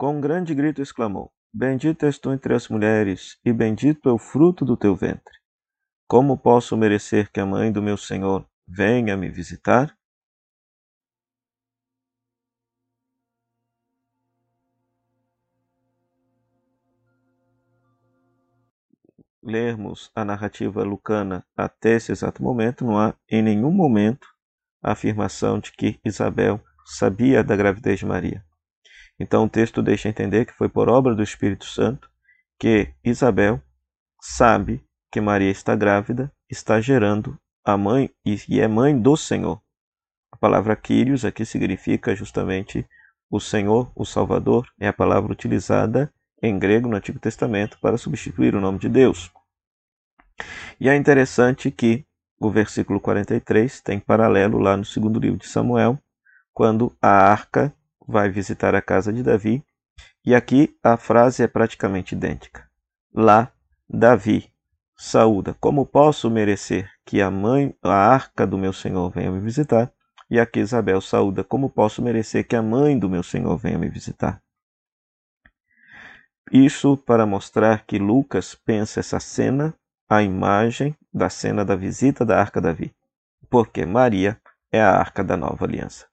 Com um grande grito exclamou: Bendita és tu entre as mulheres, e bendito é o fruto do teu ventre. Como posso merecer que a mãe do meu Senhor venha me visitar? lermos a narrativa lucana até esse exato momento, não há em nenhum momento a afirmação de que Isabel sabia da gravidez de Maria. Então o texto deixa entender que foi por obra do Espírito Santo que Isabel sabe que Maria está grávida, está gerando a mãe e é mãe do Senhor. A palavra Kyrios aqui significa justamente o Senhor, o Salvador, é a palavra utilizada em grego no Antigo Testamento para substituir o nome de Deus. E é interessante que o versículo 43 tem paralelo lá no segundo livro de Samuel, quando a arca vai visitar a casa de Davi, e aqui a frase é praticamente idêntica. Lá, Davi saúda: Como posso merecer que a mãe, a arca do meu senhor venha me visitar? E aqui Isabel saúda: Como posso merecer que a mãe do meu senhor venha me visitar? Isso para mostrar que Lucas pensa essa cena a imagem da cena da visita da Arca Davi, porque Maria é a Arca da Nova Aliança.